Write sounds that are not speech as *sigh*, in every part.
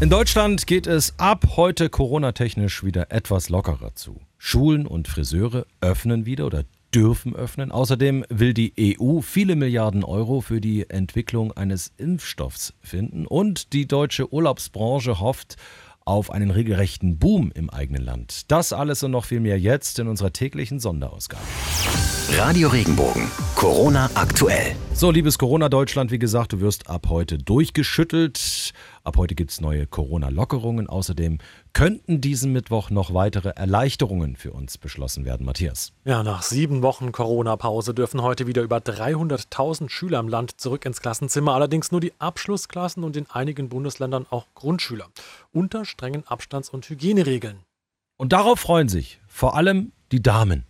In Deutschland geht es ab heute Corona-technisch wieder etwas lockerer zu. Schulen und Friseure öffnen wieder oder dürfen öffnen. Außerdem will die EU viele Milliarden Euro für die Entwicklung eines Impfstoffs finden. Und die deutsche Urlaubsbranche hofft auf einen regelrechten Boom im eigenen Land. Das alles und noch viel mehr jetzt in unserer täglichen Sonderausgabe. Radio Regenbogen. Corona aktuell. So, liebes Corona-Deutschland, wie gesagt, du wirst ab heute durchgeschüttelt. Ab heute gibt es neue Corona-Lockerungen. Außerdem könnten diesen Mittwoch noch weitere Erleichterungen für uns beschlossen werden. Matthias. Ja, nach sieben Wochen Corona-Pause dürfen heute wieder über 300.000 Schüler im Land zurück ins Klassenzimmer. Allerdings nur die Abschlussklassen und in einigen Bundesländern auch Grundschüler. Unter strengen Abstands- und Hygieneregeln. Und darauf freuen sich vor allem die Damen.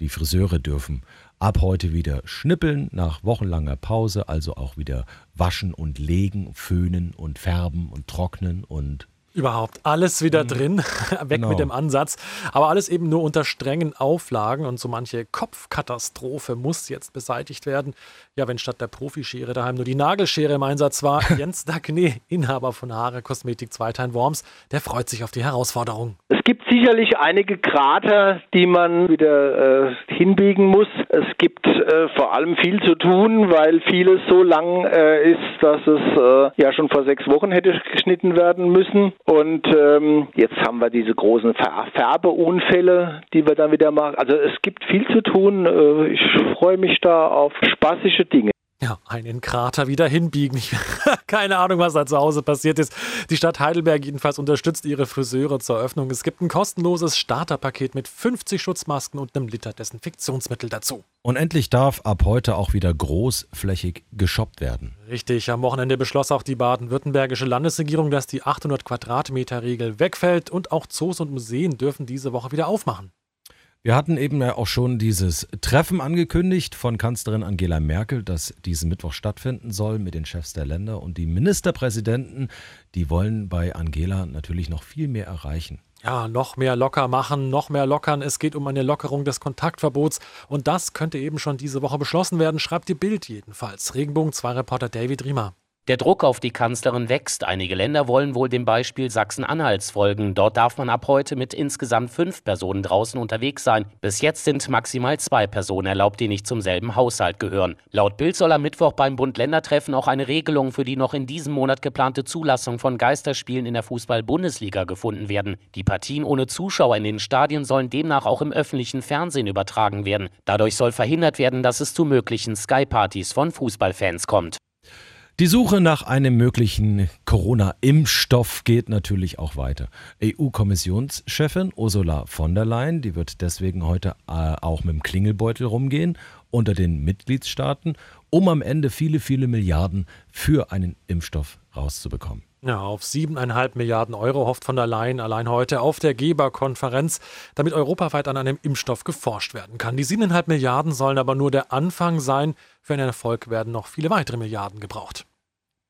Die Friseure dürfen ab heute wieder schnippeln nach wochenlanger Pause, also auch wieder waschen und legen, föhnen und färben und trocknen und Überhaupt alles wieder drin, *laughs* weg genau. mit dem Ansatz. Aber alles eben nur unter strengen Auflagen und so manche Kopfkatastrophe muss jetzt beseitigt werden. Ja, wenn statt der Profischere daheim nur die Nagelschere im Einsatz war, *laughs* Jens Dagné, Inhaber von Haare Kosmetik Zweitein Worms, der freut sich auf die Herausforderung. Es gibt sicherlich einige Krater, die man wieder äh, hinbiegen muss. Es gibt äh, vor allem viel zu tun, weil vieles so lang äh, ist, dass es äh, ja schon vor sechs Wochen hätte geschnitten werden müssen. Und ähm, jetzt haben wir diese großen Färbeunfälle, die wir dann wieder machen. Also es gibt viel zu tun. Äh, ich freue mich da auf spaßige Dinge. Ja, einen Krater wieder hinbiegen. Ich, *laughs* keine Ahnung, was da zu Hause passiert ist. Die Stadt Heidelberg jedenfalls unterstützt ihre Friseure zur Eröffnung. Es gibt ein kostenloses Starterpaket mit 50 Schutzmasken und einem Liter Desinfektionsmittel dazu. Und endlich darf ab heute auch wieder großflächig geshoppt werden. Richtig, am Wochenende beschloss auch die baden-württembergische Landesregierung, dass die 800 Quadratmeter Regel wegfällt und auch Zoos und Museen dürfen diese Woche wieder aufmachen. Wir hatten eben ja auch schon dieses Treffen angekündigt von Kanzlerin Angela Merkel, das diesen Mittwoch stattfinden soll mit den Chefs der Länder und die Ministerpräsidenten, die wollen bei Angela natürlich noch viel mehr erreichen. Ja, noch mehr locker machen, noch mehr lockern. Es geht um eine Lockerung des Kontaktverbots und das könnte eben schon diese Woche beschlossen werden, schreibt die Bild jedenfalls. Regenbogen 2 Reporter David Riemer. Der Druck auf die Kanzlerin wächst. Einige Länder wollen wohl dem Beispiel Sachsen-Anhalts folgen. Dort darf man ab heute mit insgesamt fünf Personen draußen unterwegs sein. Bis jetzt sind maximal zwei Personen erlaubt, die nicht zum selben Haushalt gehören. Laut Bild soll am Mittwoch beim Bund-Länder-Treffen auch eine Regelung für die noch in diesem Monat geplante Zulassung von Geisterspielen in der Fußball-Bundesliga gefunden werden. Die Partien ohne Zuschauer in den Stadien sollen demnach auch im öffentlichen Fernsehen übertragen werden. Dadurch soll verhindert werden, dass es zu möglichen Sky-Partys von Fußballfans kommt. Die Suche nach einem möglichen Corona-Impfstoff geht natürlich auch weiter. EU-Kommissionschefin Ursula von der Leyen, die wird deswegen heute äh, auch mit dem Klingelbeutel rumgehen unter den Mitgliedstaaten, um am Ende viele, viele Milliarden für einen Impfstoff rauszubekommen. Ja, auf siebeneinhalb Milliarden Euro hofft von der Leyen allein heute auf der Geberkonferenz, damit europaweit an einem Impfstoff geforscht werden kann. Die siebeneinhalb Milliarden sollen aber nur der Anfang sein. Für einen Erfolg werden noch viele weitere Milliarden gebraucht.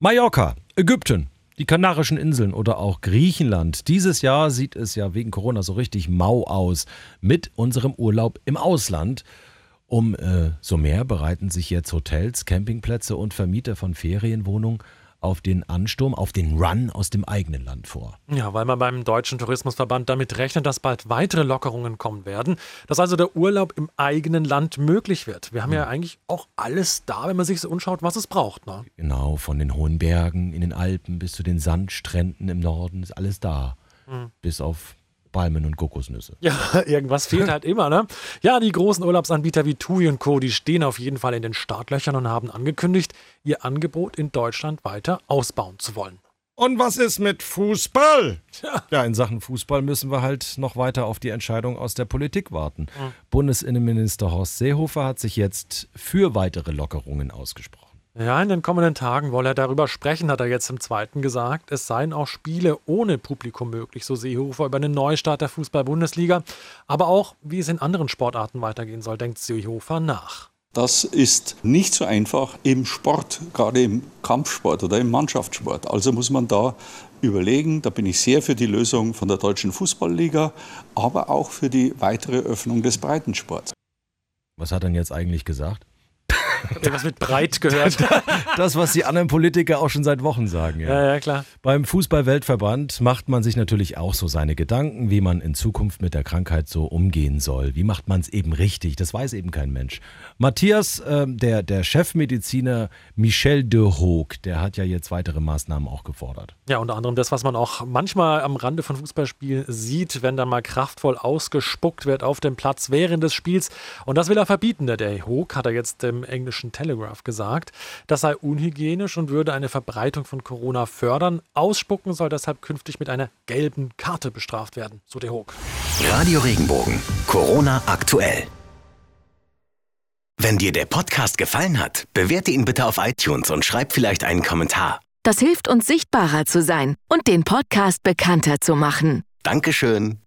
Mallorca, Ägypten, die Kanarischen Inseln oder auch Griechenland. Dieses Jahr sieht es ja wegen Corona so richtig mau aus mit unserem Urlaub im Ausland. Um äh, so mehr bereiten sich jetzt Hotels, Campingplätze und Vermieter von Ferienwohnungen auf den Ansturm, auf den Run aus dem eigenen Land vor. Ja, weil man beim Deutschen Tourismusverband damit rechnet, dass bald weitere Lockerungen kommen werden, dass also der Urlaub im eigenen Land möglich wird. Wir haben ja, ja eigentlich auch alles da, wenn man sich so umschaut, was es braucht. Ne? Genau, von den hohen Bergen in den Alpen bis zu den Sandstränden im Norden ist alles da. Mhm. Bis auf Palmen und Kokosnüsse. Ja, *laughs* irgendwas fehlt halt immer, ne? Ja, die großen Urlaubsanbieter wie TUI und Co., die stehen auf jeden Fall in den Startlöchern und haben angekündigt, ihr Angebot in Deutschland weiter ausbauen zu wollen. Und was ist mit Fußball? Ja. ja, in Sachen Fußball müssen wir halt noch weiter auf die Entscheidung aus der Politik warten. Mhm. Bundesinnenminister Horst Seehofer hat sich jetzt für weitere Lockerungen ausgesprochen. Ja, in den kommenden Tagen wolle er darüber sprechen, hat er jetzt im zweiten gesagt. Es seien auch Spiele ohne Publikum möglich, so Seehofer über einen Neustart der Fußball-Bundesliga. Aber auch, wie es in anderen Sportarten weitergehen soll, denkt Seehofer nach. Das ist nicht so einfach im Sport, gerade im Kampfsport oder im Mannschaftssport. Also muss man da überlegen, da bin ich sehr für die Lösung von der Deutschen Fußballliga, aber auch für die weitere Öffnung des Breitensports. Was hat er denn jetzt eigentlich gesagt? Irgendwas mit breit gehört. *laughs* das, was die anderen Politiker auch schon seit Wochen sagen. Ja, ja, ja klar. Beim Fußball-Weltverband macht man sich natürlich auch so seine Gedanken, wie man in Zukunft mit der Krankheit so umgehen soll. Wie macht man es eben richtig? Das weiß eben kein Mensch. Matthias, äh, der, der Chefmediziner Michel de Hoog, der hat ja jetzt weitere Maßnahmen auch gefordert. Ja, unter anderem das, was man auch manchmal am Rande von Fußballspielen sieht, wenn dann mal kraftvoll ausgespuckt wird auf dem Platz während des Spiels. Und das will er verbieten, der Hoog, hat er jetzt im englischen Telegraph gesagt. Das sei unhygienisch und würde eine Verbreitung von Corona fördern. Ausspucken soll deshalb künftig mit einer gelben Karte bestraft werden, so der Hoog. Radio Regenbogen, Corona aktuell. Wenn dir der Podcast gefallen hat, bewerte ihn bitte auf iTunes und schreib vielleicht einen Kommentar. Das hilft uns sichtbarer zu sein und den Podcast bekannter zu machen. Dankeschön.